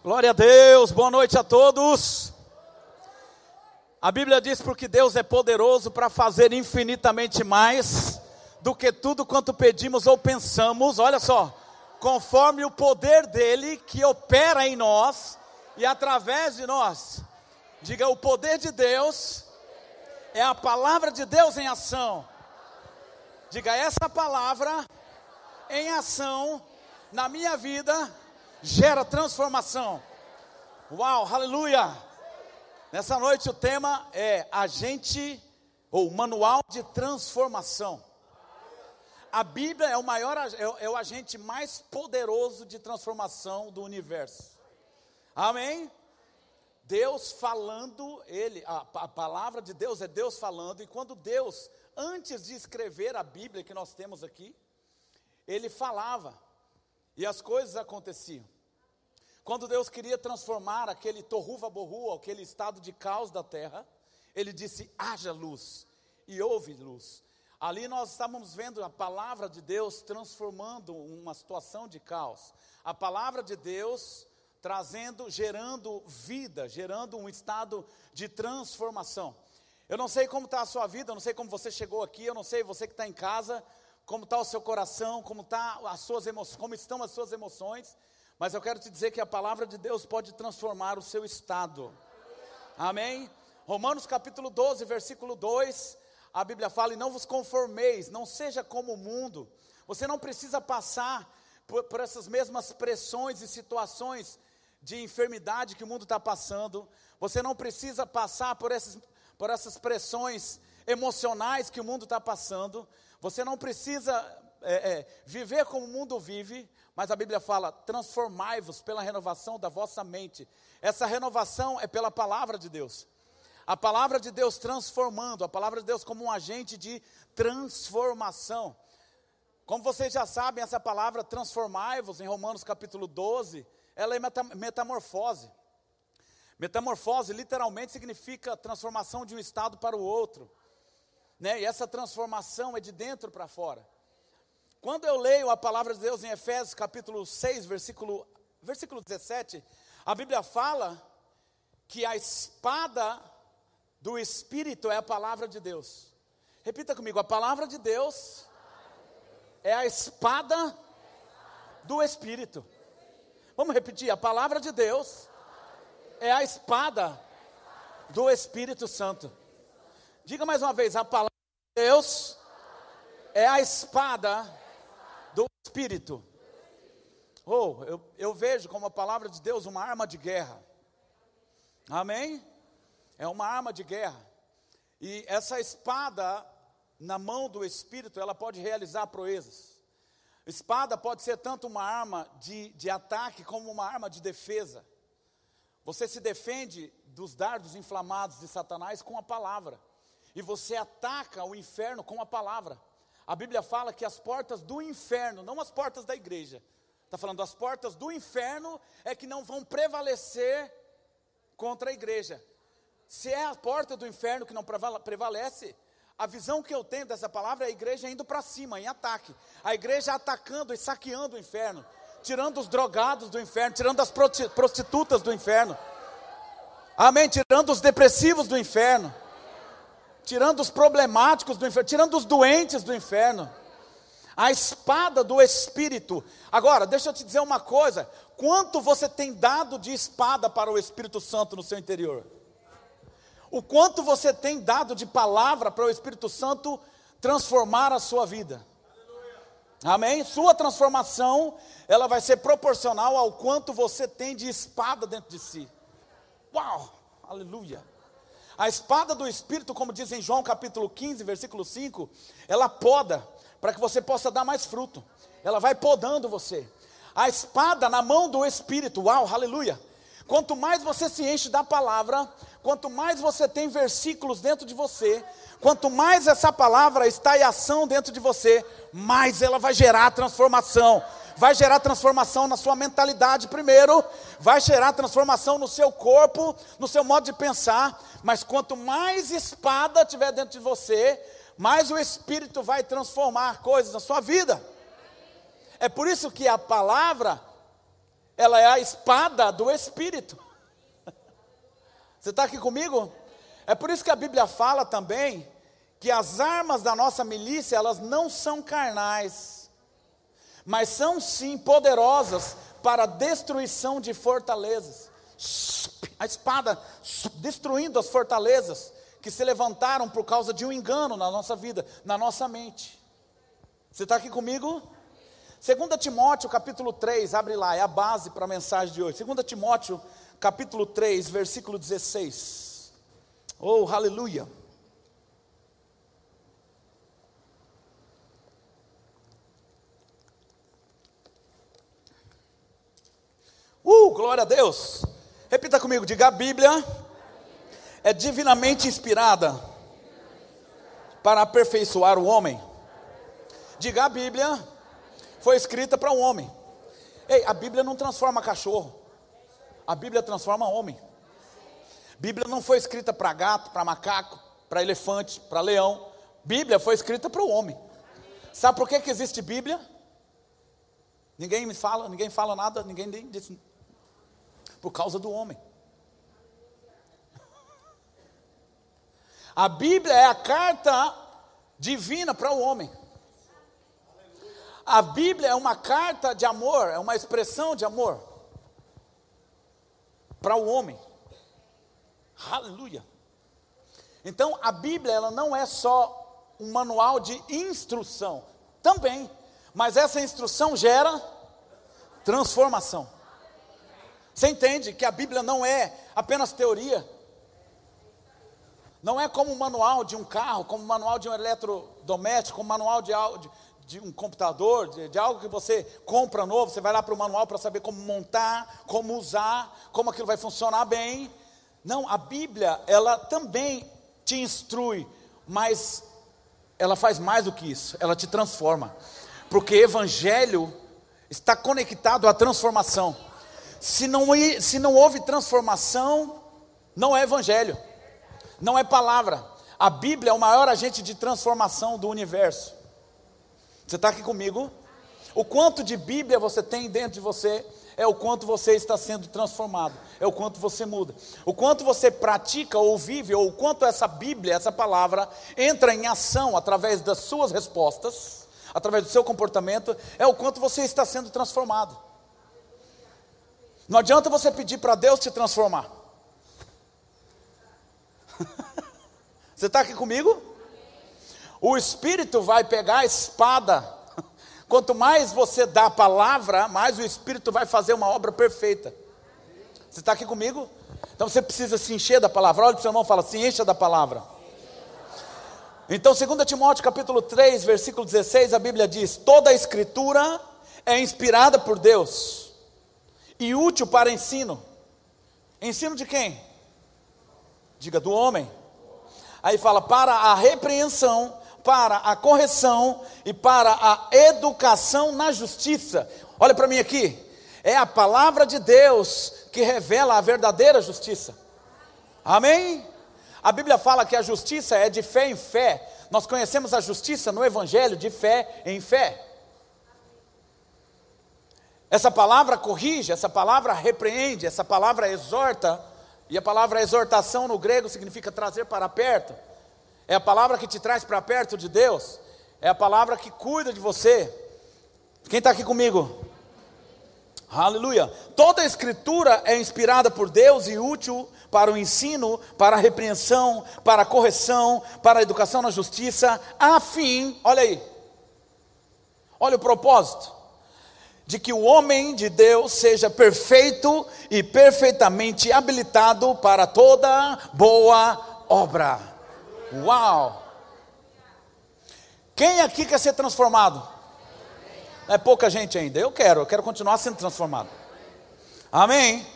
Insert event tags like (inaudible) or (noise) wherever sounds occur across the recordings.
Glória a Deus, boa noite a todos. A Bíblia diz porque Deus é poderoso para fazer infinitamente mais do que tudo quanto pedimos ou pensamos, olha só, conforme o poder dele que opera em nós e através de nós. Diga, o poder de Deus é a palavra de Deus em ação. Diga, essa palavra em ação na minha vida gera transformação. Uau, aleluia! Nessa noite o tema é agente ou manual de transformação. A Bíblia é o maior, é, é o agente mais poderoso de transformação do universo. Amém? Deus falando, ele, a, a palavra de Deus é Deus falando, e quando Deus, antes de escrever a Bíblia que nós temos aqui, ele falava, e as coisas aconteciam. Quando Deus queria transformar aquele torruva borru, aquele estado de caos da terra, ele disse: haja luz, e houve luz. Ali nós estávamos vendo a palavra de Deus transformando uma situação de caos. A palavra de Deus trazendo, gerando vida, gerando um estado de transformação. Eu não sei como está a sua vida, eu não sei como você chegou aqui, eu não sei você que está em casa, como está o seu coração, como, tá as suas emoções, como estão as suas emoções, mas eu quero te dizer que a palavra de Deus pode transformar o seu estado. Amém? Romanos capítulo 12, versículo 2, a Bíblia fala: E não vos conformeis, não seja como o mundo. Você não precisa passar por, por essas mesmas pressões e situações de enfermidade que o mundo está passando. Você não precisa passar por essas, por essas pressões emocionais que o mundo está passando. Você não precisa é, é, viver como o mundo vive, mas a Bíblia fala: transformai-vos pela renovação da vossa mente. Essa renovação é pela palavra de Deus. A palavra de Deus transformando, a palavra de Deus como um agente de transformação. Como vocês já sabem, essa palavra transformai-vos, em Romanos capítulo 12, ela é metamorfose. Metamorfose literalmente significa transformação de um estado para o outro né? E essa transformação é de dentro para fora. Quando eu leio a palavra de Deus em Efésios capítulo 6, versículo, versículo 17, a Bíblia fala que a espada do Espírito é a palavra de Deus. Repita comigo: a palavra de Deus é a espada do Espírito. Vamos repetir: a palavra de Deus é a espada do Espírito Santo. Diga mais uma vez: a palavra Deus é a espada do Espírito. Oh, eu, eu vejo como a palavra de Deus uma arma de guerra. Amém? É uma arma de guerra. E essa espada na mão do Espírito, ela pode realizar proezas. Espada pode ser tanto uma arma de, de ataque como uma arma de defesa. Você se defende dos dardos inflamados de Satanás com a palavra e você ataca o inferno com a palavra. A Bíblia fala que as portas do inferno, não as portas da igreja, está falando as portas do inferno é que não vão prevalecer contra a igreja. Se é a porta do inferno que não prevalece, a visão que eu tenho dessa palavra é a igreja indo para cima, em ataque. A igreja atacando e saqueando o inferno, tirando os drogados do inferno, tirando as prostitutas do inferno. Amém? Tirando os depressivos do inferno tirando os problemáticos do inferno, tirando os doentes do inferno. A espada do Espírito. Agora, deixa eu te dizer uma coisa: quanto você tem dado de espada para o Espírito Santo no seu interior? O quanto você tem dado de palavra para o Espírito Santo transformar a sua vida? Amém? Sua transformação, ela vai ser proporcional ao quanto você tem de espada dentro de si. Uau! Aleluia! A espada do Espírito, como diz em João capítulo 15, versículo 5, ela poda para que você possa dar mais fruto. Ela vai podando você. A espada na mão do Espírito, uau, aleluia. Quanto mais você se enche da palavra, quanto mais você tem versículos dentro de você, quanto mais essa palavra está em ação dentro de você, mais ela vai gerar transformação vai gerar transformação na sua mentalidade primeiro, vai gerar transformação no seu corpo, no seu modo de pensar, mas quanto mais espada tiver dentro de você, mais o Espírito vai transformar coisas na sua vida. É por isso que a palavra ela é a espada do Espírito. (laughs) Você está aqui comigo? É por isso que a Bíblia fala também que as armas da nossa milícia, elas não são carnais, mas são sim poderosas para a destruição de fortalezas. A espada destruindo as fortalezas que se levantaram por causa de um engano na nossa vida, na nossa mente. Você está aqui comigo? 2 Timóteo capítulo 3, abre lá, é a base para a mensagem de hoje. 2 Timóteo capítulo 3, versículo 16. Oh, aleluia. Uh, glória a Deus. Repita comigo, diga a Bíblia é divinamente inspirada para aperfeiçoar o homem. Diga a Bíblia foi escrita para um homem. Ei, a Bíblia não transforma cachorro. A Bíblia transforma homem. Bíblia não foi escrita para gato, para macaco, para elefante, para leão. Bíblia foi escrita para o homem. Sabe por que, que existe Bíblia? Ninguém me fala, ninguém fala nada, ninguém diz. Por causa do homem. A Bíblia é a carta divina para o homem. A Bíblia é uma carta de amor, é uma expressão de amor para o homem. Aleluia. Então, a Bíblia ela não é só um manual de instrução, também, mas essa instrução gera transformação. Você entende que a Bíblia não é apenas teoria? Não é como um manual de um carro, como um manual de um eletrodoméstico, como um manual de, de, de um computador, de, de, algo que você compra novo, você vai lá para o manual para saber como montar, como usar, como aquilo vai funcionar bem. Não, a Bíblia, ela também te instrui, mas ela faz mais do que isso, ela te transforma. Porque evangelho está conectado à transformação. Se não, se não houve transformação, não é evangelho, não é palavra. A Bíblia é o maior agente de transformação do universo. Você está aqui comigo? O quanto de Bíblia você tem dentro de você é o quanto você está sendo transformado, é o quanto você muda. O quanto você pratica ou vive, ou o quanto essa Bíblia, essa palavra, entra em ação através das suas respostas, através do seu comportamento, é o quanto você está sendo transformado. Não adianta você pedir para Deus te transformar. (laughs) você está aqui comigo? O Espírito vai pegar a espada. Quanto mais você dá a palavra, mais o Espírito vai fazer uma obra perfeita. Você está aqui comigo? Então você precisa se encher da palavra. Olha para o seu irmão e fala: se encha da palavra. Então, 2 Timóteo capítulo 3, versículo 16, a Bíblia diz: toda a escritura é inspirada por Deus e útil para ensino. Ensino de quem? Diga do homem. Aí fala para a repreensão, para a correção e para a educação na justiça. Olha para mim aqui. É a palavra de Deus que revela a verdadeira justiça. Amém? A Bíblia fala que a justiça é de fé em fé. Nós conhecemos a justiça no Evangelho de fé em fé. Essa palavra corrige, essa palavra repreende, essa palavra exorta, e a palavra exortação no grego significa trazer para perto. É a palavra que te traz para perto de Deus. É a palavra que cuida de você. Quem está aqui comigo? Aleluia. Toda a escritura é inspirada por Deus e útil para o ensino, para a repreensão, para a correção, para a educação na justiça, a fim, olha aí, olha o propósito, de que o homem de Deus seja perfeito e perfeitamente habilitado para toda boa obra. Uau! Quem aqui quer ser transformado? É pouca gente ainda. Eu quero, eu quero continuar sendo transformado. Amém?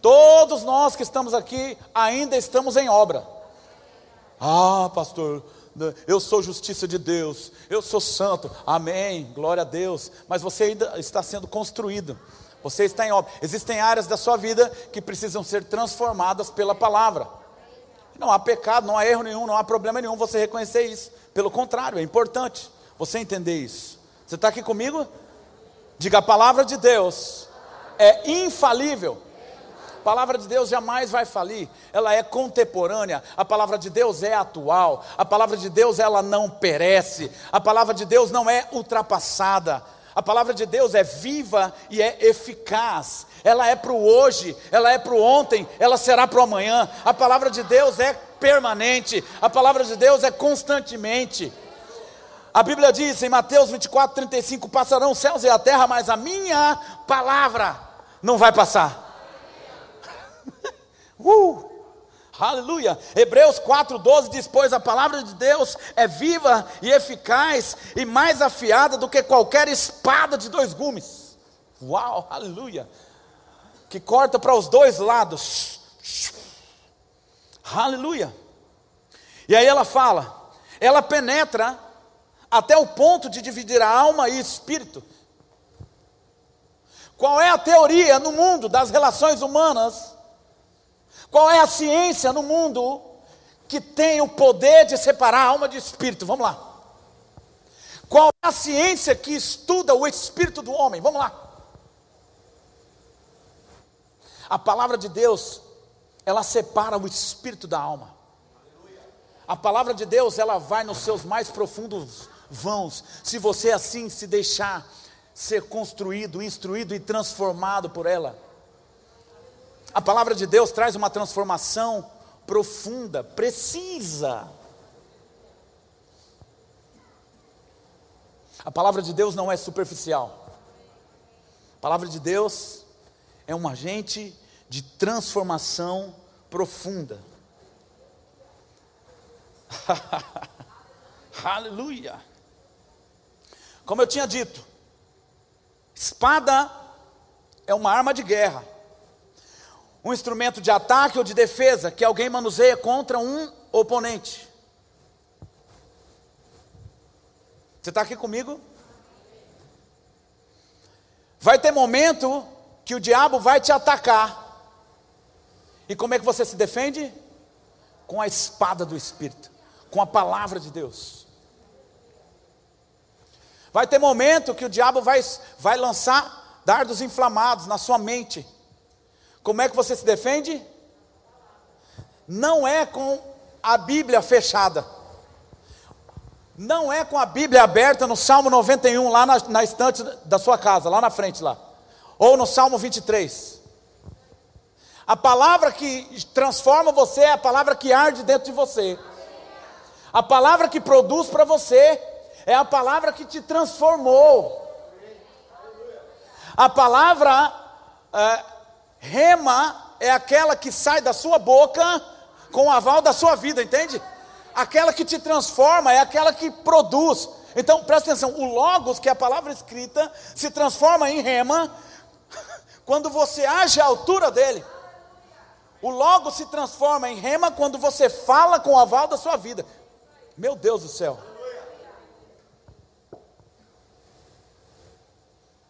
Todos nós que estamos aqui ainda estamos em obra. Ah, pastor, eu sou justiça de Deus, eu sou santo. Amém. Glória a Deus. Mas você ainda está sendo construído. Você está em obra. Existem áreas da sua vida que precisam ser transformadas pela palavra. Não há pecado, não há erro nenhum, não há problema nenhum você reconhecer isso. Pelo contrário, é importante você entender isso. Você está aqui comigo? Diga a palavra de Deus é infalível. Palavra de Deus jamais vai falir, ela é contemporânea, a palavra de Deus é atual, a palavra de Deus ela não perece, a palavra de Deus não é ultrapassada, a palavra de Deus é viva e é eficaz, ela é para o hoje, ela é para o ontem, ela será para o amanhã, a palavra de Deus é permanente, a palavra de Deus é constantemente. A Bíblia diz em Mateus 24, 35: Passarão os céus e a terra, mas a minha palavra não vai passar. Uh! Aleluia. Hebreus 4,12 diz: Pois a palavra de Deus é viva e eficaz e mais afiada do que qualquer espada de dois gumes. Uau, aleluia. Que corta para os dois lados. Aleluia. E aí ela fala, ela penetra até o ponto de dividir a alma e espírito. Qual é a teoria no mundo das relações humanas? Qual é a ciência no mundo que tem o poder de separar a alma de espírito? Vamos lá. Qual é a ciência que estuda o espírito do homem? Vamos lá. A palavra de Deus, ela separa o espírito da alma. A palavra de Deus, ela vai nos seus mais profundos vãos. Se você assim se deixar ser construído, instruído e transformado por ela. A palavra de Deus traz uma transformação profunda, precisa. A palavra de Deus não é superficial. A palavra de Deus é um agente de transformação profunda. (laughs) Aleluia. Como eu tinha dito, espada é uma arma de guerra um instrumento de ataque ou de defesa que alguém manuseia contra um oponente. Você está aqui comigo? Vai ter momento que o diabo vai te atacar. E como é que você se defende? Com a espada do Espírito, com a palavra de Deus. Vai ter momento que o diabo vai, vai lançar dardos inflamados na sua mente. Como é que você se defende? Não é com a Bíblia fechada. Não é com a Bíblia aberta no Salmo 91, lá na, na estante da sua casa, lá na frente lá. Ou no Salmo 23. A palavra que transforma você é a palavra que arde dentro de você. A palavra que produz para você é a palavra que te transformou. A palavra é, Rema é aquela que sai da sua boca com o aval da sua vida, entende? Aquela que te transforma é aquela que produz. Então, presta atenção: o Logos, que é a palavra escrita, se transforma em rema (laughs) quando você age à altura dele. O Logos se transforma em rema quando você fala com o aval da sua vida. Meu Deus do céu.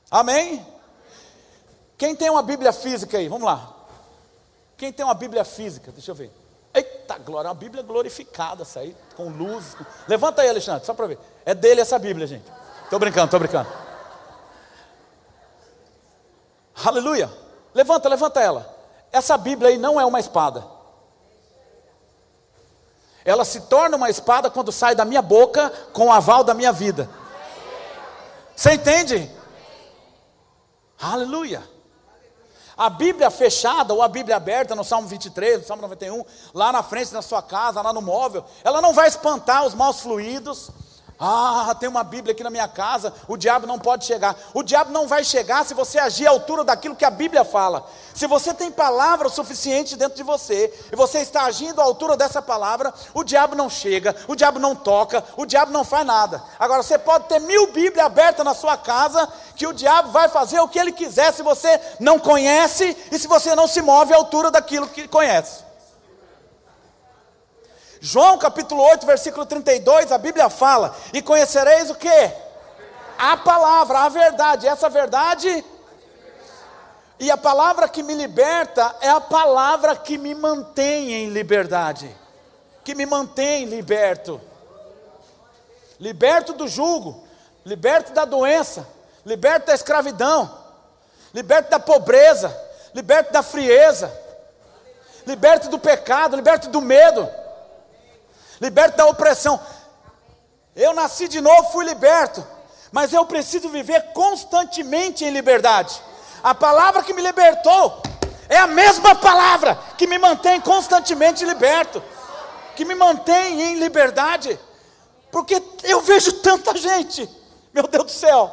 Amém? Quem tem uma Bíblia física aí? Vamos lá. Quem tem uma Bíblia física? Deixa eu ver. Eita glória, uma Bíblia glorificada essa aí, com luz. Com... Levanta aí, Alexandre, só para ver. É dele essa Bíblia, gente. Estou brincando, estou brincando. Aleluia. Levanta, levanta ela. Essa Bíblia aí não é uma espada. Ela se torna uma espada quando sai da minha boca com o aval da minha vida. Você entende? Aleluia. A Bíblia fechada ou a Bíblia aberta no Salmo 23, no Salmo 91, lá na frente da sua casa, lá no móvel, ela não vai espantar os maus fluidos. Ah, tem uma Bíblia aqui na minha casa, o diabo não pode chegar. O diabo não vai chegar se você agir à altura daquilo que a Bíblia fala. Se você tem palavra suficiente dentro de você, e você está agindo à altura dessa palavra, o diabo não chega, o diabo não toca, o diabo não faz nada. Agora, você pode ter mil Bíblias abertas na sua casa, que o diabo vai fazer o que ele quiser se você não conhece e se você não se move à altura daquilo que conhece. João capítulo 8, versículo 32, a Bíblia fala: E conhecereis o que? A palavra, a verdade. Essa verdade. E a palavra que me liberta é a palavra que me mantém em liberdade, que me mantém liberto. Liberto do jugo, liberto da doença, liberto da escravidão. liberte da pobreza, liberte da frieza, liberte do pecado, liberte do medo, liberte da opressão. Eu nasci de novo, fui liberto, mas eu preciso viver constantemente em liberdade. A palavra que me libertou é a mesma palavra que me mantém constantemente liberto, que me mantém em liberdade, porque eu vejo tanta gente, meu Deus do céu,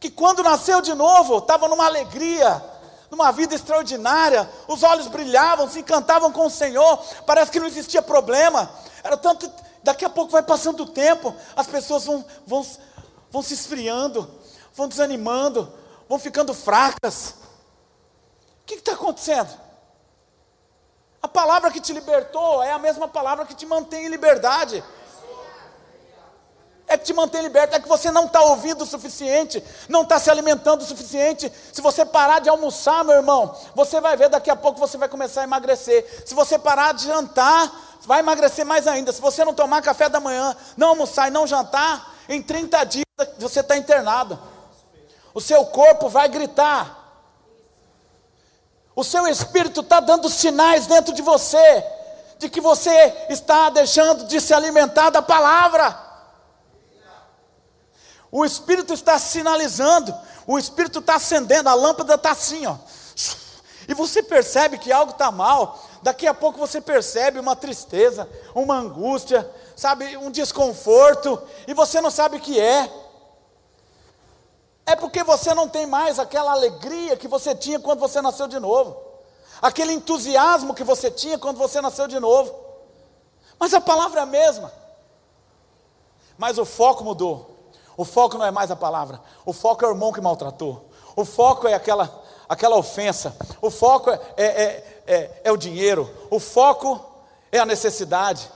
que quando nasceu de novo, estava numa alegria, numa vida extraordinária, os olhos brilhavam, se encantavam com o Senhor, parece que não existia problema, era tanto, daqui a pouco vai passando o tempo, as pessoas vão, vão, vão se esfriando, vão desanimando, vão ficando fracas. O que está acontecendo? A palavra que te libertou é a mesma palavra que te mantém em liberdade é que te mantém liberto, é que você não está ouvindo o suficiente, não está se alimentando o suficiente. Se você parar de almoçar, meu irmão, você vai ver daqui a pouco você vai começar a emagrecer. Se você parar de jantar, vai emagrecer mais ainda. Se você não tomar café da manhã, não almoçar e não jantar, em 30 dias você está internado. O seu corpo vai gritar. O seu espírito está dando sinais dentro de você de que você está deixando de se alimentar da palavra. O Espírito está sinalizando, o Espírito está acendendo, a lâmpada está assim, ó. E você percebe que algo está mal. Daqui a pouco você percebe uma tristeza, uma angústia, sabe, um desconforto, e você não sabe o que é. É porque você não tem mais aquela alegria que você tinha quando você nasceu de novo, aquele entusiasmo que você tinha quando você nasceu de novo. Mas a palavra é a mesma, mas o foco mudou. O foco não é mais a palavra, o foco é o irmão que maltratou, o foco é aquela, aquela ofensa, o foco é, é, é, é, é o dinheiro, o foco é a necessidade.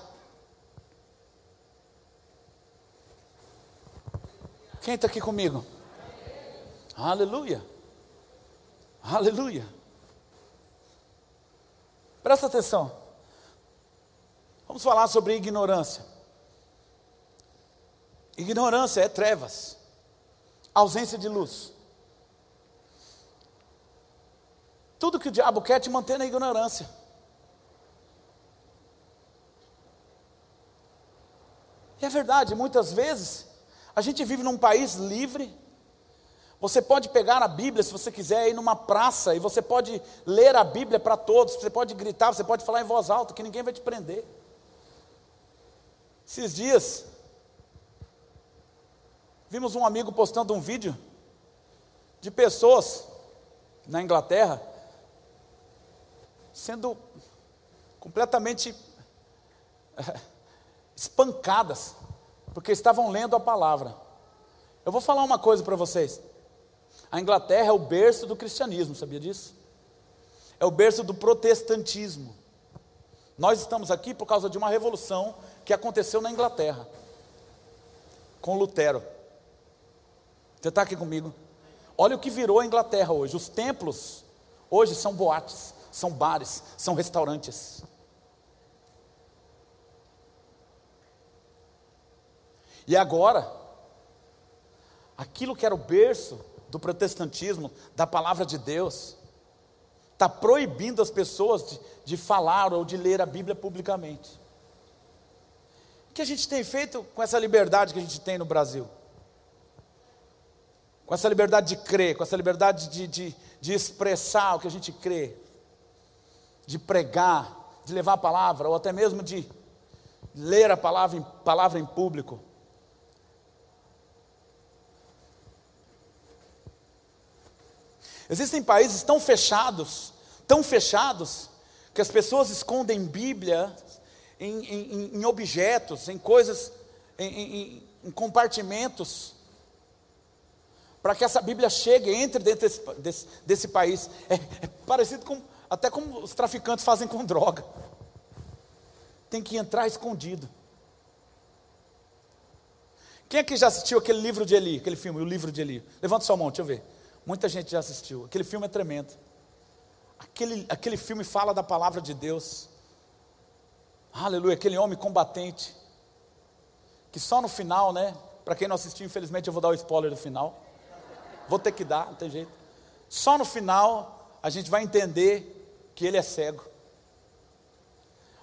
Quem está aqui comigo? Aleluia. Aleluia. Presta atenção. Vamos falar sobre ignorância. Ignorância é trevas, ausência de luz. Tudo que o diabo quer é te manter na ignorância. E é verdade, muitas vezes a gente vive num país livre. Você pode pegar a Bíblia se você quiser ir numa praça e você pode ler a Bíblia para todos, você pode gritar, você pode falar em voz alta, que ninguém vai te prender. Esses dias, Vimos um amigo postando um vídeo de pessoas na Inglaterra sendo completamente eh, espancadas porque estavam lendo a palavra. Eu vou falar uma coisa para vocês. A Inglaterra é o berço do cristianismo, sabia disso? É o berço do protestantismo. Nós estamos aqui por causa de uma revolução que aconteceu na Inglaterra, com Lutero. Você está aqui comigo? Olha o que virou a Inglaterra hoje. Os templos hoje são boates, são bares, são restaurantes. E agora, aquilo que era o berço do protestantismo, da palavra de Deus, está proibindo as pessoas de, de falar ou de ler a Bíblia publicamente. O que a gente tem feito com essa liberdade que a gente tem no Brasil? com essa liberdade de crer, com essa liberdade de, de, de expressar o que a gente crê, de pregar, de levar a palavra, ou até mesmo de ler a palavra em, palavra em público. Existem países tão fechados, tão fechados, que as pessoas escondem Bíblia em, em, em objetos, em coisas, em, em compartimentos para que essa Bíblia chegue, entre dentro desse, desse, desse país. É, é, parecido com, até como os traficantes fazem com droga. Tem que entrar escondido. Quem aqui já assistiu aquele livro de Eli, aquele filme, o livro de Eli? Levanta sua mão, deixa eu ver. Muita gente já assistiu. Aquele filme é tremendo. Aquele, aquele filme fala da palavra de Deus. Aleluia, aquele homem combatente. Que só no final, né? Para quem não assistiu, infelizmente eu vou dar o spoiler do final. Vou ter que dar, não tem jeito. Só no final a gente vai entender que ele é cego.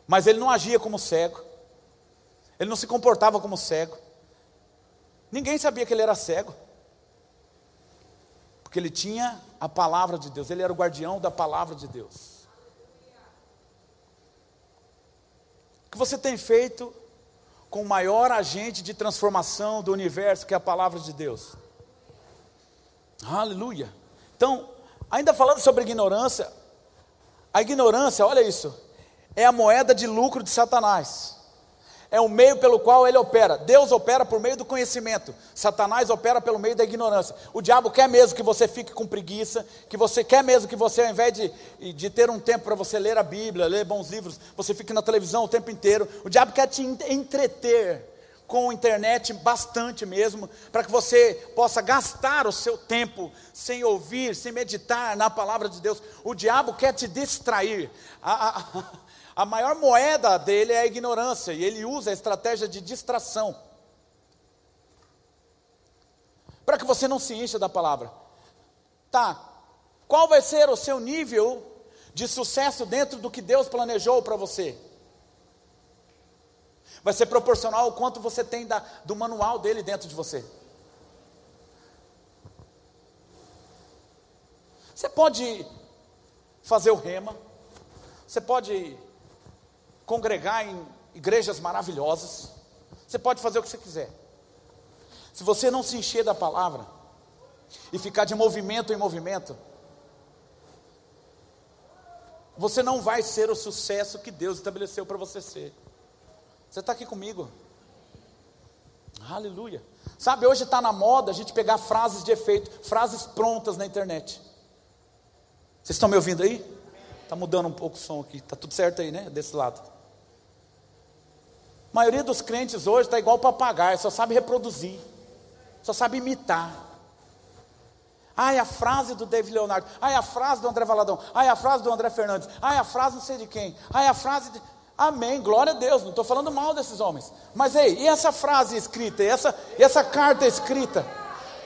Mas ele não agia como cego. Ele não se comportava como cego. Ninguém sabia que ele era cego. Porque ele tinha a palavra de Deus, ele era o guardião da palavra de Deus. O que você tem feito com o maior agente de transformação do universo, que é a palavra de Deus? Aleluia. Então, ainda falando sobre ignorância, a ignorância, olha isso, é a moeda de lucro de Satanás é o meio pelo qual ele opera. Deus opera por meio do conhecimento, Satanás opera pelo meio da ignorância. O diabo quer mesmo que você fique com preguiça, que você quer mesmo que você, ao invés de, de ter um tempo para você ler a Bíblia, ler bons livros, você fique na televisão o tempo inteiro. O diabo quer te entreter com internet bastante mesmo, para que você possa gastar o seu tempo sem ouvir, sem meditar na palavra de Deus. O diabo quer te distrair. A, a, (laughs) a maior moeda dele é a ignorância, e ele usa a estratégia de distração. Para que você não se encha da palavra. Tá, qual vai ser o seu nível de sucesso dentro do que Deus planejou para você? Vai ser proporcional ao quanto você tem da, do manual dele dentro de você. Você pode fazer o rema, você pode congregar em igrejas maravilhosas, você pode fazer o que você quiser. Se você não se encher da palavra e ficar de movimento em movimento, você não vai ser o sucesso que Deus estabeleceu para você ser. Você está aqui comigo? Aleluia. Sabe, hoje está na moda a gente pegar frases de efeito, frases prontas na internet. Vocês estão me ouvindo aí? Está mudando um pouco o som aqui. Está tudo certo aí, né? Desse lado. A maioria dos crentes hoje está igual papagaio, só sabe reproduzir, só sabe imitar. Ai, a frase do David Leonardo. Ai, a frase do André Valadão. Ai, a frase do André Fernandes. Ai, a frase não sei de quem. Ai, a frase de... Amém, glória a Deus. Não estou falando mal desses homens. Mas ei, e essa frase escrita? E essa, e essa carta escrita?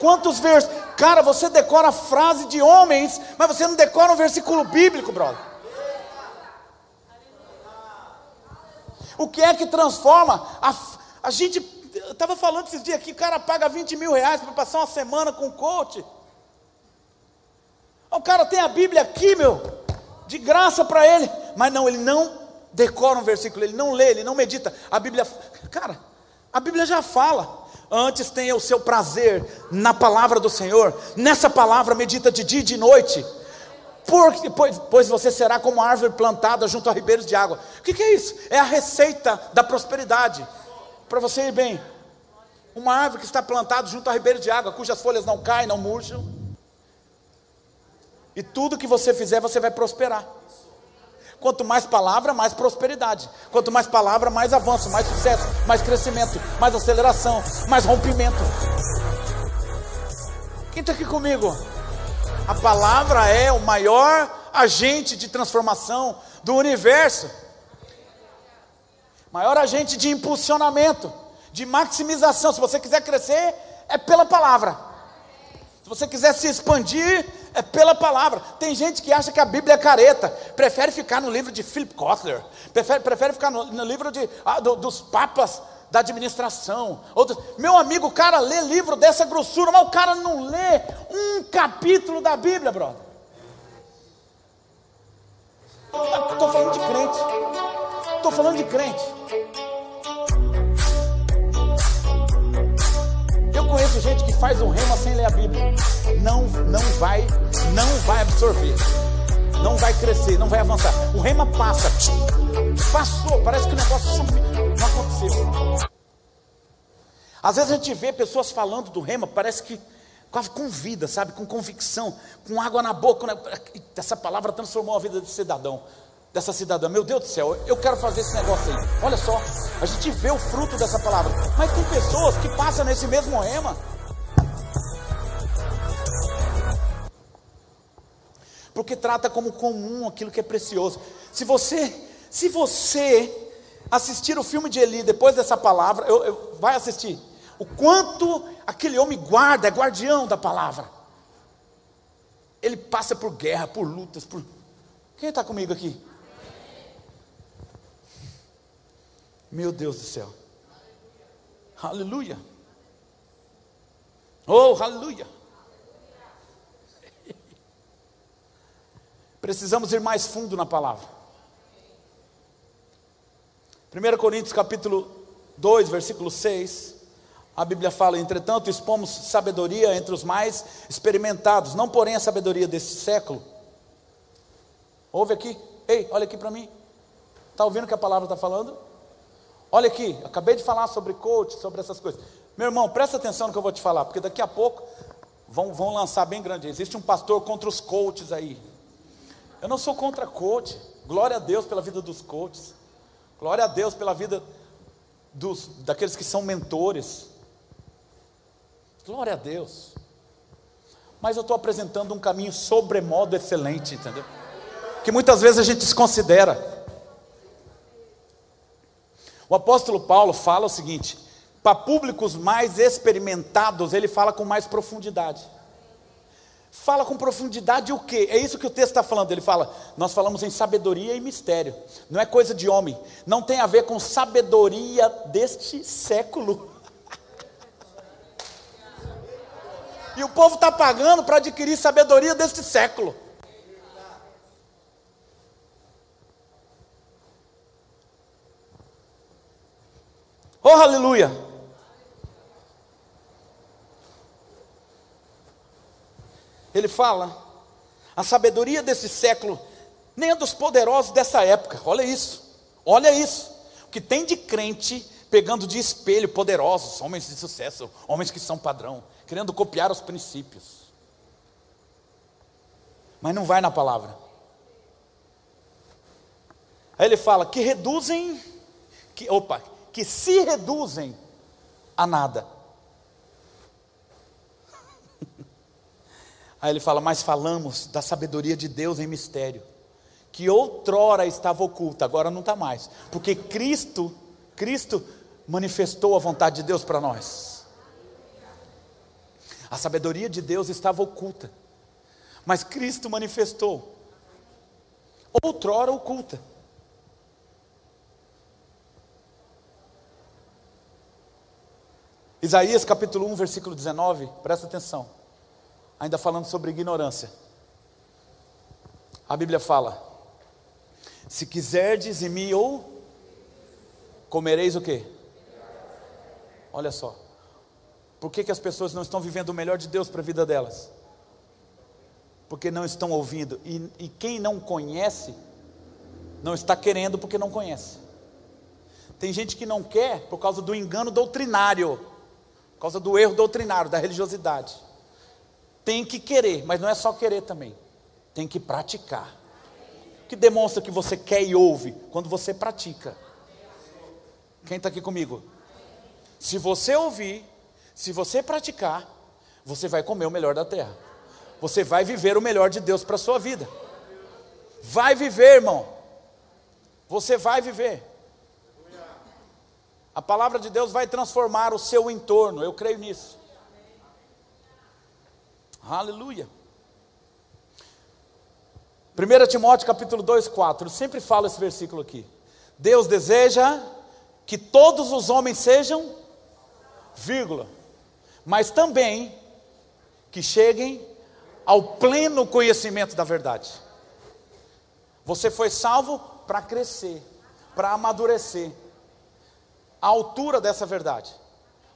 Quantos versos? Cara, você decora a frase de homens, mas você não decora um versículo bíblico, brother. O que é que transforma? A, a gente, estava falando esses dias aqui, o cara paga 20 mil reais para passar uma semana com o coach. O cara tem a Bíblia aqui, meu, de graça para ele, mas não, ele não decora um versículo, ele não lê, ele não medita. A Bíblia, cara, a Bíblia já fala. Antes tenha o seu prazer na palavra do Senhor, nessa palavra medita de dia e de noite porque, pois, pois você será como árvore plantada junto a ribeiros de água. O que, que é isso? É a receita da prosperidade. Para você ir bem. Uma árvore que está plantada junto a ribeiros de água, cujas folhas não caem, não murcham. E tudo que você fizer, você vai prosperar. Quanto mais palavra, mais prosperidade. Quanto mais palavra, mais avanço, mais sucesso, mais crescimento, mais aceleração, mais rompimento. Quem está aqui comigo? A palavra é o maior agente de transformação do universo. Maior agente de impulsionamento, de maximização. Se você quiser crescer, é pela palavra. Se você quiser se expandir, é pela palavra. Tem gente que acha que a Bíblia é careta, prefere ficar no livro de Philip Kotler, prefere, prefere ficar no, no livro de, ah, do, dos papas da administração. Outros, meu amigo, o cara lê livro dessa grossura, mas o cara não lê um capítulo da Bíblia, brother. Estou falando de crente. Estou falando de crente. Conheço gente que faz um rema sem ler a Bíblia. Não, não vai, não vai absorver. Não vai crescer, não vai avançar. O rema passa. Passou, parece que o negócio sumiu. Não aconteceu. Às vezes a gente vê pessoas falando do rema, parece que com vida, sabe? Com convicção, com água na boca. Né? Essa palavra transformou a vida desse cidadão, dessa cidadã. Meu Deus do céu, eu quero fazer esse negócio aí. Olha só, a gente vê o fruto dessa palavra. Mas tem pessoas que passam nesse mesmo rema. Porque trata como comum aquilo que é precioso. Se você, se você assistir o filme de Eli depois dessa palavra, eu, eu, vai assistir. O quanto aquele homem guarda, é guardião da palavra. ele passa por guerra, por lutas, por. Quem está comigo aqui? Meu Deus do céu. Aleluia. Oh, aleluia. (laughs) Precisamos ir mais fundo na palavra. 1 Coríntios capítulo 2, versículo 6. A Bíblia fala: entretanto, expomos sabedoria entre os mais experimentados, não porém a sabedoria deste século. Ouve aqui, ei, olha aqui para mim. Está ouvindo o que a palavra está falando? Olha aqui, acabei de falar sobre coach, sobre essas coisas. Meu irmão, presta atenção no que eu vou te falar, porque daqui a pouco vão, vão lançar bem grande. Existe um pastor contra os coaches aí. Eu não sou contra coach. Glória a Deus pela vida dos coaches. Glória a Deus pela vida dos, daqueles que são mentores. Glória a Deus. Mas eu estou apresentando um caminho sobremodo excelente, entendeu? Que muitas vezes a gente desconsidera. O apóstolo Paulo fala o seguinte: para públicos mais experimentados, ele fala com mais profundidade. Fala com profundidade o quê? É isso que o texto está falando. Ele fala, nós falamos em sabedoria e mistério. Não é coisa de homem. Não tem a ver com sabedoria deste século. (laughs) E o povo está pagando para adquirir sabedoria deste século. Oh, aleluia! Ele fala, a sabedoria desse século, nem a dos poderosos dessa época, olha isso, olha isso, o que tem de crente pegando de espelho poderosos, homens de sucesso, homens que são padrão, querendo copiar os princípios. Mas não vai na palavra. Aí ele fala que reduzem, que, opa, que se reduzem a nada. (laughs) Aí ele fala, mas falamos da sabedoria de Deus em mistério, que outrora estava oculta, agora não está mais, porque Cristo, Cristo manifestou a vontade de Deus para nós. A sabedoria de Deus estava oculta, mas Cristo manifestou, outrora oculta. Isaías capítulo 1, versículo 19, presta atenção, ainda falando sobre ignorância. A Bíblia fala: Se quiserdes em mim ou comereis o quê? Olha só. Por que, que as pessoas não estão vivendo o melhor de Deus para a vida delas? Porque não estão ouvindo. E, e quem não conhece, não está querendo porque não conhece. Tem gente que não quer por causa do engano doutrinário, por causa do erro doutrinário, da religiosidade. Tem que querer, mas não é só querer também. Tem que praticar. O que demonstra que você quer e ouve? Quando você pratica. Quem está aqui comigo? Se você ouvir, se você praticar, você vai comer o melhor da terra. Você vai viver o melhor de Deus para a sua vida. Vai viver, irmão. Você vai viver. A palavra de Deus vai transformar o seu entorno, eu creio nisso. Aleluia. 1 Timóteo capítulo 2, 4. Eu sempre falo esse versículo aqui. Deus deseja que todos os homens sejam vírgula, mas também que cheguem ao pleno conhecimento da verdade. Você foi salvo para crescer, para amadurecer, à altura dessa verdade,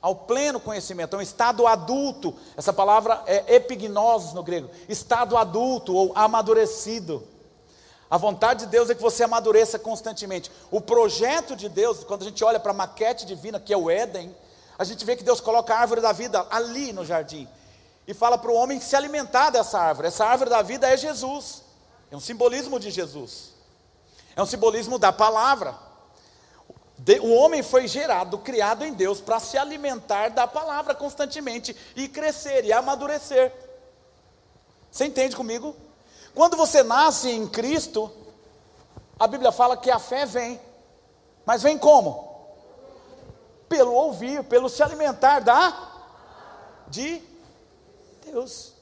ao pleno conhecimento, é um estado adulto. Essa palavra é epignosis no grego, estado adulto ou amadurecido. A vontade de Deus é que você amadureça constantemente. O projeto de Deus, quando a gente olha para a maquete divina, que é o Éden, a gente vê que Deus coloca a árvore da vida ali no jardim e fala para o homem se alimentar dessa árvore. Essa árvore da vida é Jesus, é um simbolismo de Jesus, é um simbolismo da palavra o homem foi gerado, criado em Deus para se alimentar da palavra constantemente e crescer e amadurecer. Você entende comigo? Quando você nasce em Cristo, a Bíblia fala que a fé vem. Mas vem como? Pelo ouvir, pelo se alimentar da de Deus.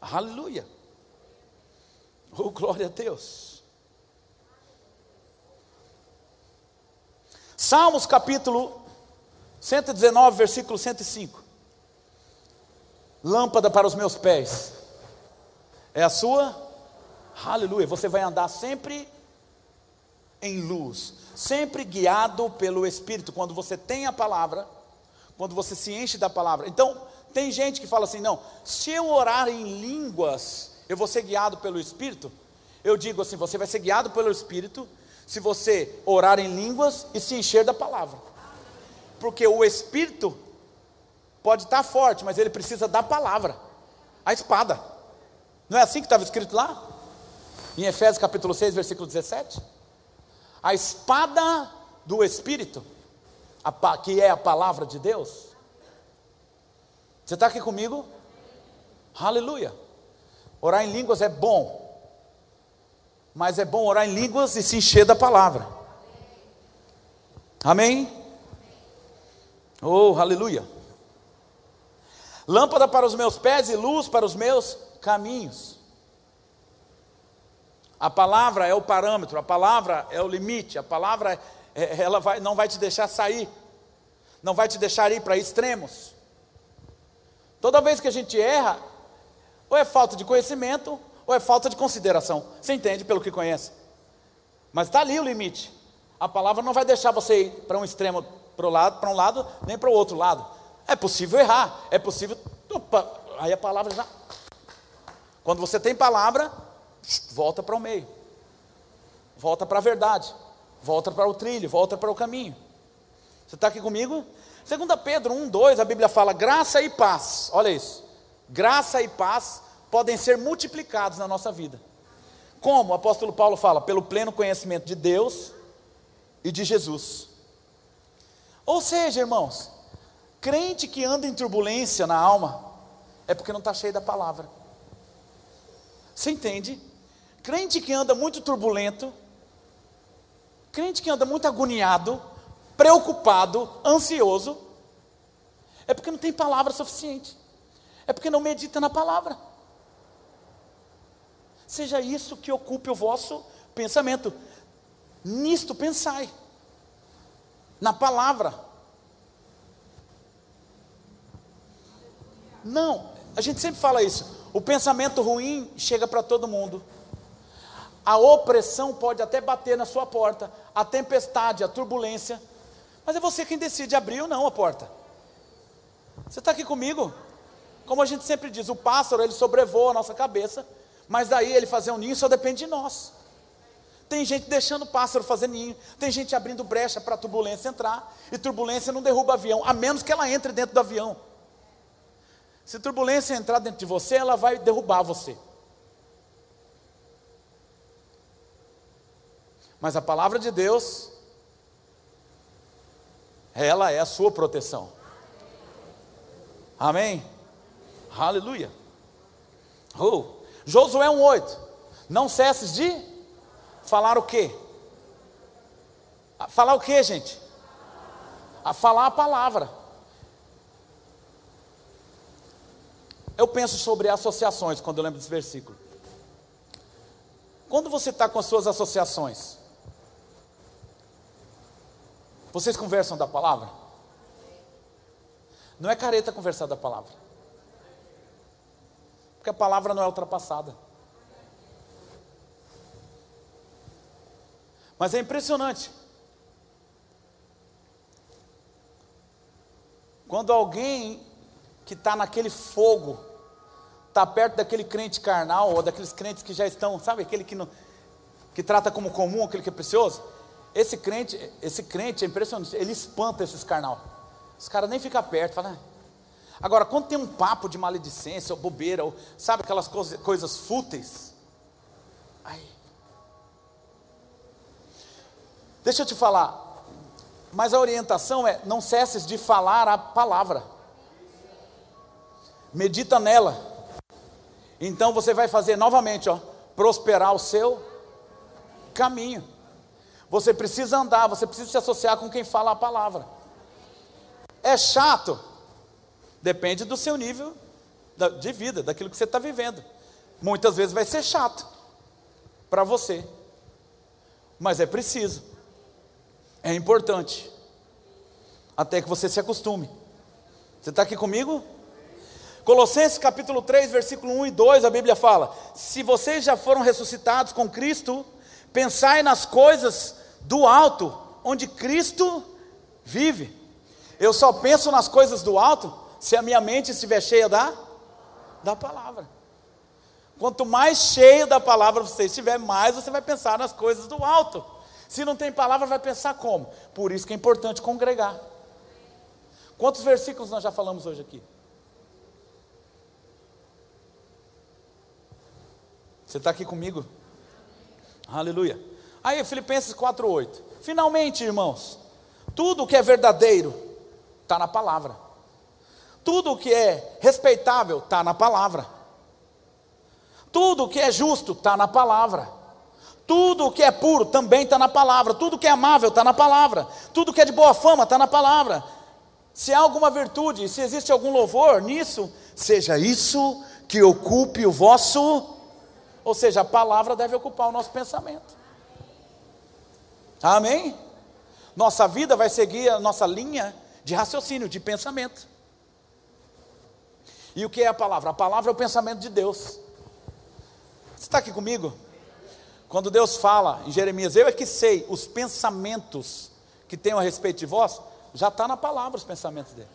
Aleluia. Oh, glória a Deus. Salmos capítulo 119, versículo 105. Lâmpada para os meus pés. É a sua? Aleluia. Você vai andar sempre em luz, sempre guiado pelo Espírito. Quando você tem a palavra, quando você se enche da palavra. Então, tem gente que fala assim: não, se eu orar em línguas, eu vou ser guiado pelo Espírito. Eu digo assim: você vai ser guiado pelo Espírito se você orar em línguas e se encher da palavra. Porque o Espírito pode estar forte, mas ele precisa da palavra, a espada. Não é assim que estava escrito lá? Em Efésios capítulo 6, versículo 17? A espada do Espírito, a, que é a palavra de Deus. Você está aqui comigo? Aleluia. Orar em línguas é bom, mas é bom orar em línguas e se encher da palavra. Amém? Oh, aleluia. Lâmpada para os meus pés e luz para os meus caminhos. A palavra é o parâmetro, a palavra é o limite, a palavra é, ela vai, não vai te deixar sair, não vai te deixar ir para extremos. Toda vez que a gente erra, ou é falta de conhecimento, ou é falta de consideração. Você entende pelo que conhece? Mas está ali o limite. A palavra não vai deixar você ir para um extremo, para, lado, para um lado, nem para o outro lado. É possível errar, é possível. Opa, aí a palavra já. Quando você tem palavra, volta para o meio, volta para a verdade, volta para o trilho, volta para o caminho. Você está aqui comigo? Segunda Pedro 1, 2, a Bíblia fala graça e paz. Olha isso. Graça e paz podem ser multiplicados na nossa vida. Como o apóstolo Paulo fala? Pelo pleno conhecimento de Deus e de Jesus. Ou seja, irmãos, crente que anda em turbulência na alma é porque não está cheio da palavra. Você entende? Crente que anda muito turbulento, crente que anda muito agoniado, preocupado, ansioso, é porque não tem palavra suficiente, é porque não medita na palavra. Seja isso que ocupe o vosso pensamento. Nisto pensai. Na palavra. Não, a gente sempre fala isso. O pensamento ruim chega para todo mundo. A opressão pode até bater na sua porta, a tempestade, a turbulência, mas é você quem decide abrir ou não a porta. Você está aqui comigo? Como a gente sempre diz, o pássaro ele sobrevoa a nossa cabeça, mas daí ele fazer um ninho só depende de nós. Tem gente deixando o pássaro fazer ninho, tem gente abrindo brecha para a turbulência entrar, e turbulência não derruba avião, a menos que ela entre dentro do avião. Se turbulência entrar dentro de você, ela vai derrubar você. Mas a palavra de Deus, ela é a sua proteção. Amém? Aleluia. Oh. Josué 1,8. Não cesses de falar o quê? Falar o quê, gente? A falar a palavra. Eu penso sobre associações quando eu lembro desse versículo. Quando você está com as suas associações, vocês conversam da palavra? Não é careta conversar da palavra. Porque a palavra não é ultrapassada. Mas é impressionante. Quando alguém que está naquele fogo, está perto daquele crente carnal, ou daqueles crentes que já estão, sabe, aquele que, não, que trata como comum, aquele que é precioso, esse crente, esse crente é impressionante, ele espanta esses carnal. Os caras nem ficam perto, falam, ah, Agora, quando tem um papo de maledicência ou bobeira, ou sabe aquelas coisas, coisas fúteis, aí. Deixa eu te falar, mas a orientação é: não cesses de falar a palavra, medita nela, então você vai fazer novamente, ó, prosperar o seu caminho. Você precisa andar, você precisa se associar com quem fala a palavra. É chato, Depende do seu nível de vida, daquilo que você está vivendo. Muitas vezes vai ser chato para você, mas é preciso, é importante, até que você se acostume. Você está aqui comigo? Colossenses capítulo 3, versículo 1 e 2, a Bíblia fala: Se vocês já foram ressuscitados com Cristo, pensai nas coisas do alto, onde Cristo vive. Eu só penso nas coisas do alto se a minha mente estiver cheia da, da palavra. Quanto mais cheio da palavra você estiver, mais você vai pensar nas coisas do alto. Se não tem palavra, vai pensar como? Por isso que é importante congregar. Quantos versículos nós já falamos hoje aqui? Você está aqui comigo? Aleluia. Aí, Filipenses 4,8. Finalmente, irmãos, tudo que é verdadeiro está na palavra. Tudo que é respeitável está na palavra. Tudo que é justo está na palavra. Tudo que é puro também está na palavra. Tudo que é amável está na palavra. Tudo que é de boa fama está na palavra. Se há alguma virtude, se existe algum louvor nisso, seja isso que ocupe o vosso. Ou seja, a palavra deve ocupar o nosso pensamento. Amém? Nossa vida vai seguir a nossa linha de raciocínio, de pensamento. E o que é a palavra? A palavra é o pensamento de Deus. Você está aqui comigo? Quando Deus fala em Jeremias, eu é que sei os pensamentos que tenho a respeito de vós, já está na palavra os pensamentos dele.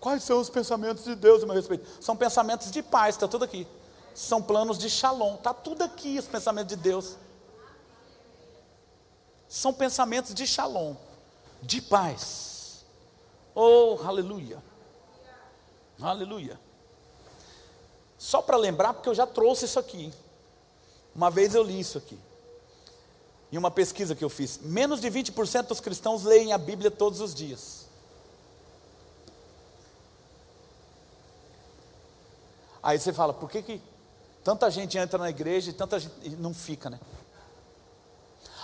Quais são os pensamentos de Deus a meu respeito? São pensamentos de paz, está tudo aqui. São planos de shalom, está tudo aqui os pensamentos de Deus. São pensamentos de shalom, de paz. Oh, aleluia. Aleluia. Só para lembrar, porque eu já trouxe isso aqui. Uma vez eu li isso aqui. Em uma pesquisa que eu fiz, menos de 20% dos cristãos leem a Bíblia todos os dias. Aí você fala, por que, que tanta gente entra na igreja e tanta gente não fica, né?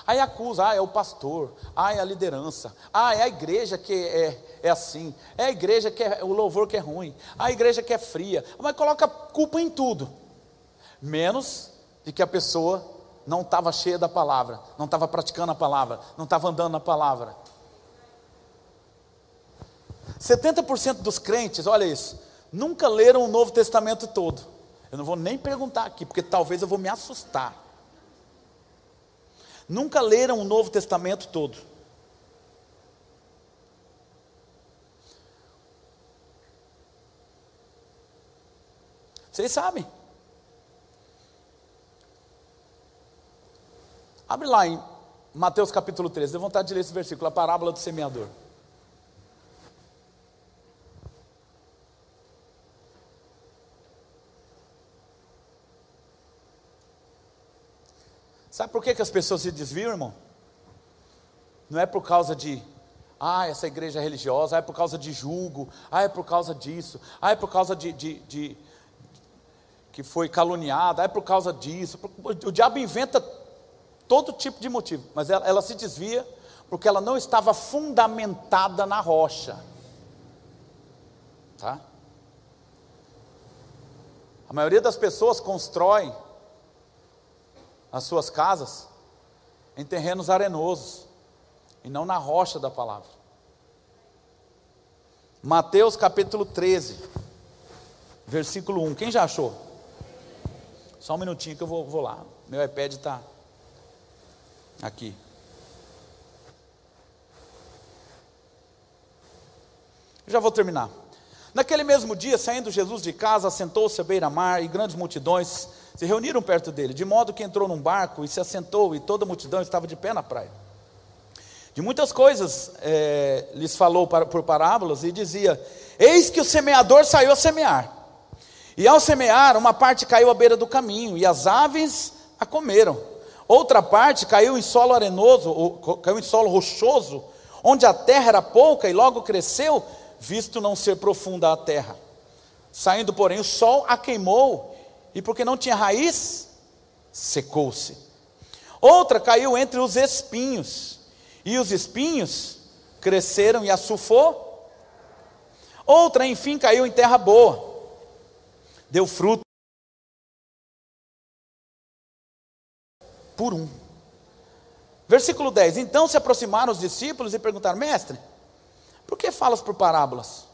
Aí acusa, ah, é o pastor, ah, é a liderança, ah, é a igreja que é, é assim, é a igreja que é o louvor que é ruim, a igreja que é fria, mas coloca culpa em tudo, menos de que a pessoa não estava cheia da palavra, não estava praticando a palavra, não estava andando na palavra. 70% dos crentes, olha isso, nunca leram o Novo Testamento todo. Eu não vou nem perguntar aqui, porque talvez eu vou me assustar. Nunca leram o Novo Testamento todo. Vocês sabem. Abre lá em Mateus capítulo 13, dê vontade de ler esse versículo, a parábola do semeador. Sabe por que, que as pessoas se desviam, irmão? Não é por causa de, ah, essa igreja é religiosa, ah, é por causa de julgo, ah, é por causa disso, ah, é por causa de, de, de que foi caluniada, ah, é por causa disso. O diabo inventa todo tipo de motivo, mas ela, ela se desvia porque ela não estava fundamentada na rocha. Tá? A maioria das pessoas constrói as suas casas em terrenos arenosos e não na rocha da palavra. Mateus capítulo 13, versículo 1. Quem já achou? Só um minutinho que eu vou, vou lá. Meu iPad está aqui. Já vou terminar. Naquele mesmo dia, saindo Jesus de casa, assentou-se à beira-mar e grandes multidões se reuniram perto dele, de modo que entrou num barco e se assentou, e toda a multidão estava de pé na praia. De muitas coisas é, lhes falou por parábolas e dizia: Eis que o semeador saiu a semear. E ao semear, uma parte caiu à beira do caminho, e as aves a comeram. Outra parte caiu em solo arenoso, caiu em solo rochoso, onde a terra era pouca e logo cresceu, visto não ser profunda a terra. Saindo, porém, o sol a queimou e porque não tinha raiz, secou-se. Outra caiu entre os espinhos, e os espinhos cresceram e a sufou. Outra, enfim, caiu em terra boa, deu fruto por um. Versículo 10: Então se aproximaram os discípulos e perguntaram: Mestre, por que falas por parábolas?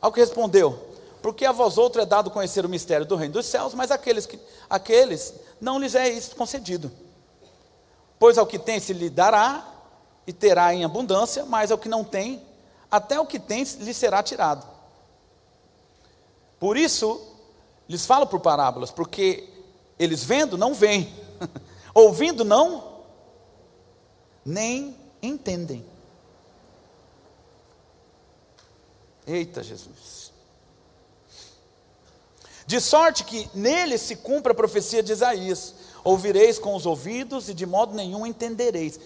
Ao que respondeu: Porque a vós outro é dado conhecer o mistério do reino dos céus, mas aqueles, que, aqueles não lhes é isso concedido. Pois ao que tem se lhe dará, e terá em abundância, mas ao que não tem, até o que tem lhe será tirado. Por isso, lhes falo por parábolas, porque eles vendo não veem, (laughs) ouvindo não, nem entendem. Eita Jesus. De sorte que nele se cumpre a profecia de Isaías: ouvireis com os ouvidos e de modo nenhum entendereis,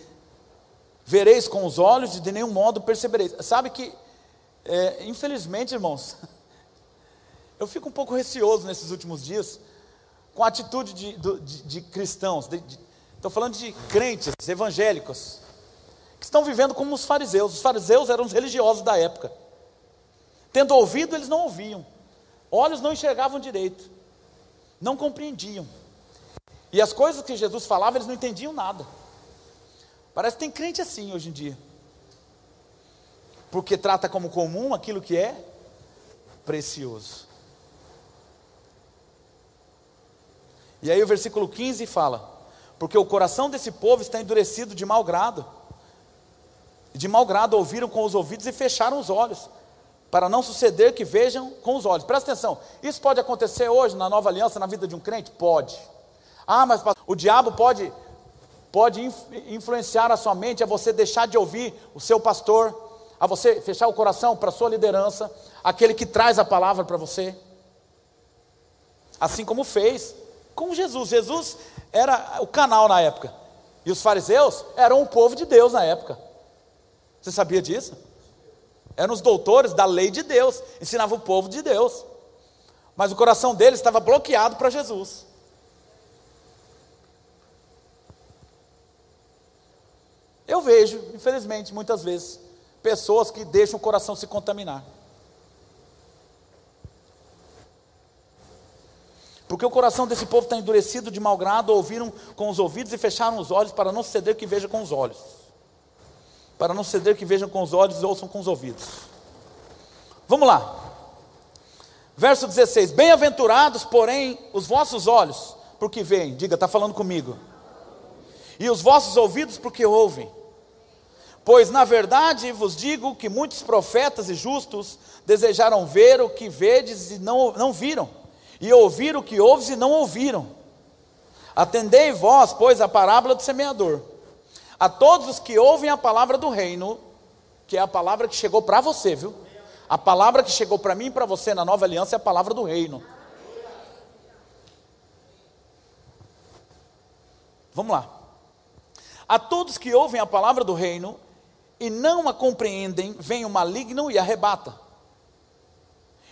vereis com os olhos e de nenhum modo percebereis. Sabe que, é, infelizmente, irmãos, (laughs) eu fico um pouco receoso nesses últimos dias com a atitude de, de, de cristãos, estou falando de crentes evangélicos, que estão vivendo como os fariseus. Os fariseus eram os religiosos da época. Tendo ouvido, eles não ouviam. Olhos não enxergavam direito. Não compreendiam. E as coisas que Jesus falava, eles não entendiam nada. Parece que tem crente assim hoje em dia. Porque trata como comum aquilo que é precioso. E aí o versículo 15 fala: Porque o coração desse povo está endurecido de mau grado. De mau grado ouviram com os ouvidos e fecharam os olhos para não suceder que vejam com os olhos. Presta atenção, isso pode acontecer hoje na nova aliança, na vida de um crente? Pode. Ah, mas o diabo pode, pode influenciar a sua mente a você deixar de ouvir o seu pastor, a você fechar o coração para a sua liderança, aquele que traz a palavra para você. Assim como fez com Jesus. Jesus era o canal na época. E os fariseus eram o povo de Deus na época. Você sabia disso? Eram os doutores da lei de Deus, ensinavam o povo de Deus. Mas o coração deles estava bloqueado para Jesus. Eu vejo, infelizmente, muitas vezes, pessoas que deixam o coração se contaminar. Porque o coração desse povo está endurecido de mau grado, ouviram com os ouvidos e fecharam os olhos para não ceder que veja com os olhos para não ceder que vejam com os olhos e ouçam com os ouvidos. Vamos lá. Verso 16: Bem-aventurados, porém, os vossos olhos, porque veem, diga, está falando comigo, e os vossos ouvidos, porque ouvem. Pois na verdade vos digo que muitos profetas e justos desejaram ver o que vedes e não, não viram, e ouvir o que ouves e não ouviram. Atendei vós, pois, a parábola do semeador. A todos os que ouvem a palavra do reino, que é a palavra que chegou para você, viu? A palavra que chegou para mim e para você na nova aliança é a palavra do reino. Vamos lá. A todos que ouvem a palavra do reino e não a compreendem, vem o maligno e arrebata.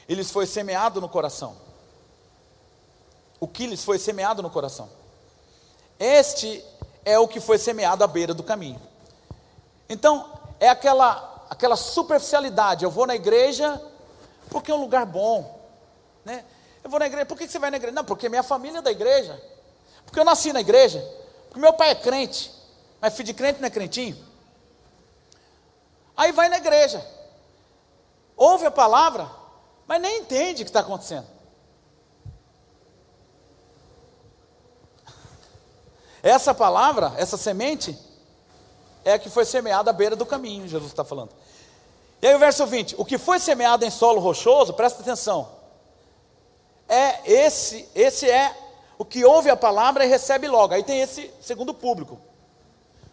Eles foi semeado no coração. O que lhes foi semeado no coração? Este é o que foi semeado à beira do caminho. Então, é aquela, aquela superficialidade. Eu vou na igreja porque é um lugar bom. Né? Eu vou na igreja, por que você vai na igreja? Não, porque minha família é da igreja. Porque eu nasci na igreja. Porque meu pai é crente. Mas filho de crente não é crentinho. Aí vai na igreja. Ouve a palavra, mas nem entende o que está acontecendo. Essa palavra, essa semente, é a que foi semeada à beira do caminho, Jesus está falando. E aí o verso 20: o que foi semeado em solo rochoso, presta atenção, é esse, esse é o que ouve a palavra e recebe logo. Aí tem esse segundo público.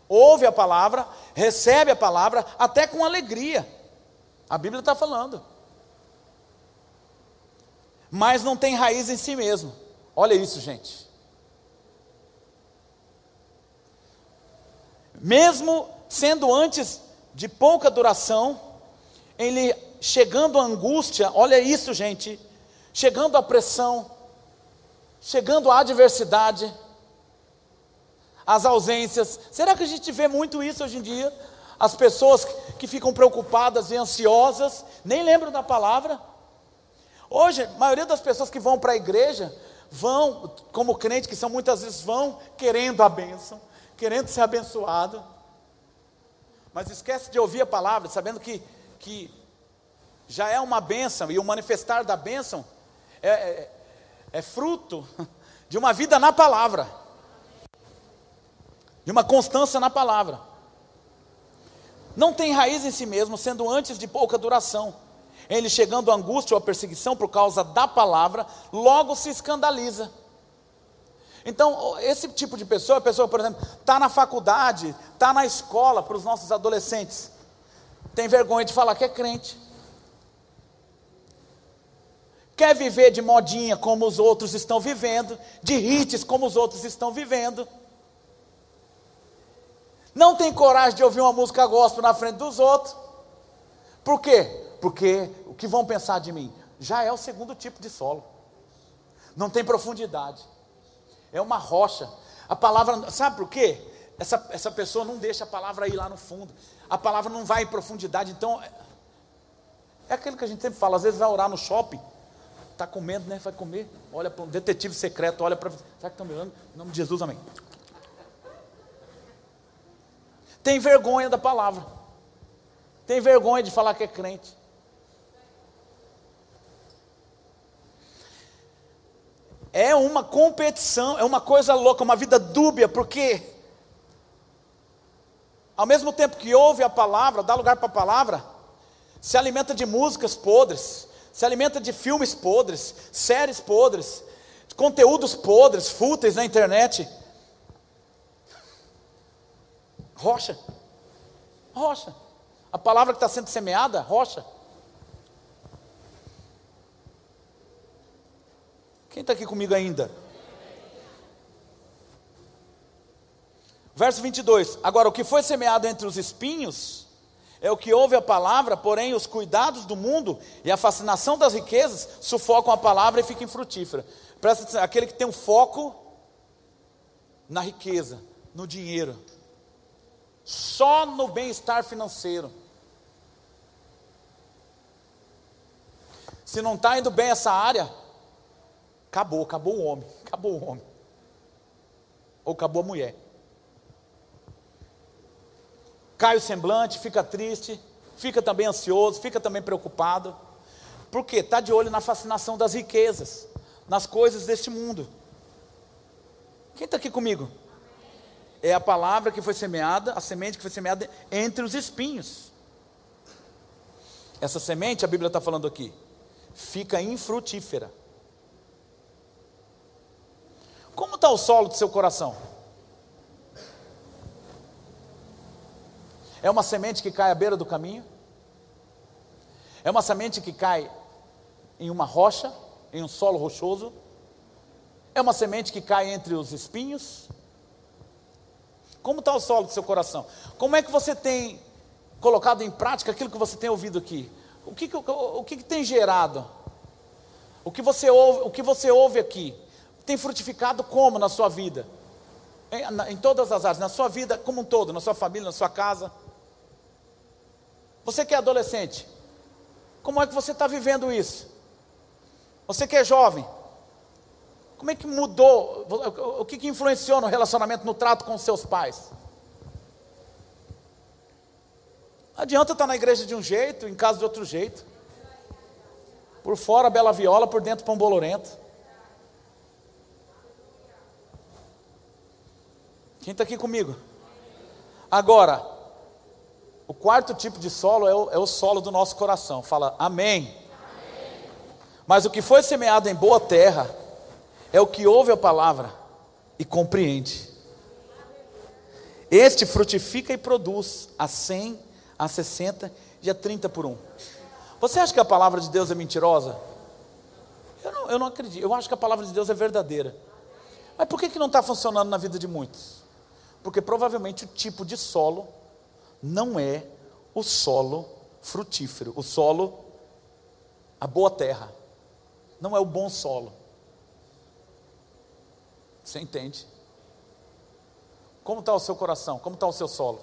Ouve a palavra, recebe a palavra, até com alegria. A Bíblia está falando. Mas não tem raiz em si mesmo. Olha isso, gente. Mesmo sendo antes de pouca duração, ele chegando a angústia, olha isso, gente, chegando a pressão, chegando a adversidade, as ausências. Será que a gente vê muito isso hoje em dia? As pessoas que ficam preocupadas e ansiosas, nem lembram da palavra. Hoje, a maioria das pessoas que vão para a igreja vão, como crente que são, muitas vezes vão querendo a bênção, querendo ser abençoado, mas esquece de ouvir a palavra, sabendo que, que já é uma bênção, e o manifestar da bênção é, é, é fruto (laughs) de uma vida na palavra, de uma constância na palavra. Não tem raiz em si mesmo, sendo antes de pouca duração. Ele chegando à angústia ou à perseguição por causa da palavra, logo se escandaliza. Então, esse tipo de pessoa, a pessoa, por exemplo, está na faculdade, está na escola para os nossos adolescentes, tem vergonha de falar que é crente. Quer viver de modinha como os outros estão vivendo, de hits como os outros estão vivendo. Não tem coragem de ouvir uma música gospel na frente dos outros. Por quê? Porque o que vão pensar de mim? Já é o segundo tipo de solo. Não tem profundidade. É uma rocha. A palavra, sabe por quê? Essa, essa pessoa não deixa a palavra ir lá no fundo. A palavra não vai em profundidade. Então, é, é aquilo que a gente sempre fala. Às vezes vai orar no shopping. Está comendo, né? Vai comer. Olha para um detetive secreto. Olha para. Será que estão me olhando? Em nome de Jesus, amém. Tem vergonha da palavra. Tem vergonha de falar que é crente. É uma competição, é uma coisa louca, uma vida dúbia, porque ao mesmo tempo que ouve a palavra, dá lugar para a palavra, se alimenta de músicas podres, se alimenta de filmes podres, séries podres, conteúdos podres, fúteis na internet. Rocha, rocha. A palavra que está sendo semeada, rocha. Quem está aqui comigo ainda? Verso 22: Agora, o que foi semeado entre os espinhos é o que ouve a palavra, porém os cuidados do mundo e a fascinação das riquezas sufocam a palavra e fica infrutífera. Presta atenção, aquele que tem um foco na riqueza, no dinheiro, só no bem-estar financeiro. Se não está indo bem essa área, Acabou, acabou o homem, (laughs) acabou o homem. Ou acabou a mulher. Cai o semblante, fica triste, fica também ansioso, fica também preocupado. Por quê? Está de olho na fascinação das riquezas, nas coisas deste mundo. Quem está aqui comigo? É a palavra que foi semeada, a semente que foi semeada entre os espinhos. Essa semente, a Bíblia está falando aqui, fica infrutífera. Como está o solo do seu coração? É uma semente que cai à beira do caminho? É uma semente que cai em uma rocha, em um solo rochoso? É uma semente que cai entre os espinhos? Como está o solo do seu coração? Como é que você tem colocado em prática aquilo que você tem ouvido aqui? O que, o, o que, que tem gerado? O que você ouve, o que você ouve aqui? Tem frutificado como na sua vida? Em, em todas as áreas, na sua vida como um todo, na sua família, na sua casa. Você que é adolescente, como é que você está vivendo isso? Você que é jovem, como é que mudou? O que, que influenciou no relacionamento, no trato com seus pais? Adianta estar na igreja de um jeito, em casa de outro jeito. Por fora, bela viola, por dentro, pão bolorento. Quem está aqui comigo? Agora, o quarto tipo de solo é o, é o solo do nosso coração. Fala amém. amém. Mas o que foi semeado em boa terra é o que ouve a palavra e compreende. Este frutifica e produz a 100, a 60 e a 30 por um. Você acha que a palavra de Deus é mentirosa? Eu não, eu não acredito. Eu acho que a palavra de Deus é verdadeira. Mas por que, que não está funcionando na vida de muitos? Porque provavelmente o tipo de solo não é o solo frutífero, o solo, a boa terra. Não é o bom solo. Você entende? Como está o seu coração? Como está o seu solo?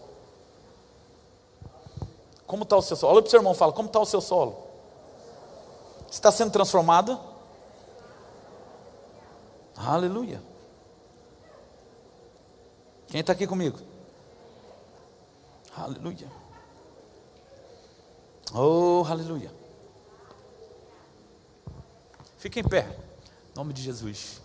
Como está o seu solo? Olha para o seu irmão e fala: Como está o seu solo? Está sendo transformado? Aleluia. Quem está aqui comigo? Aleluia. Oh, aleluia. Fique em pé, em nome de Jesus.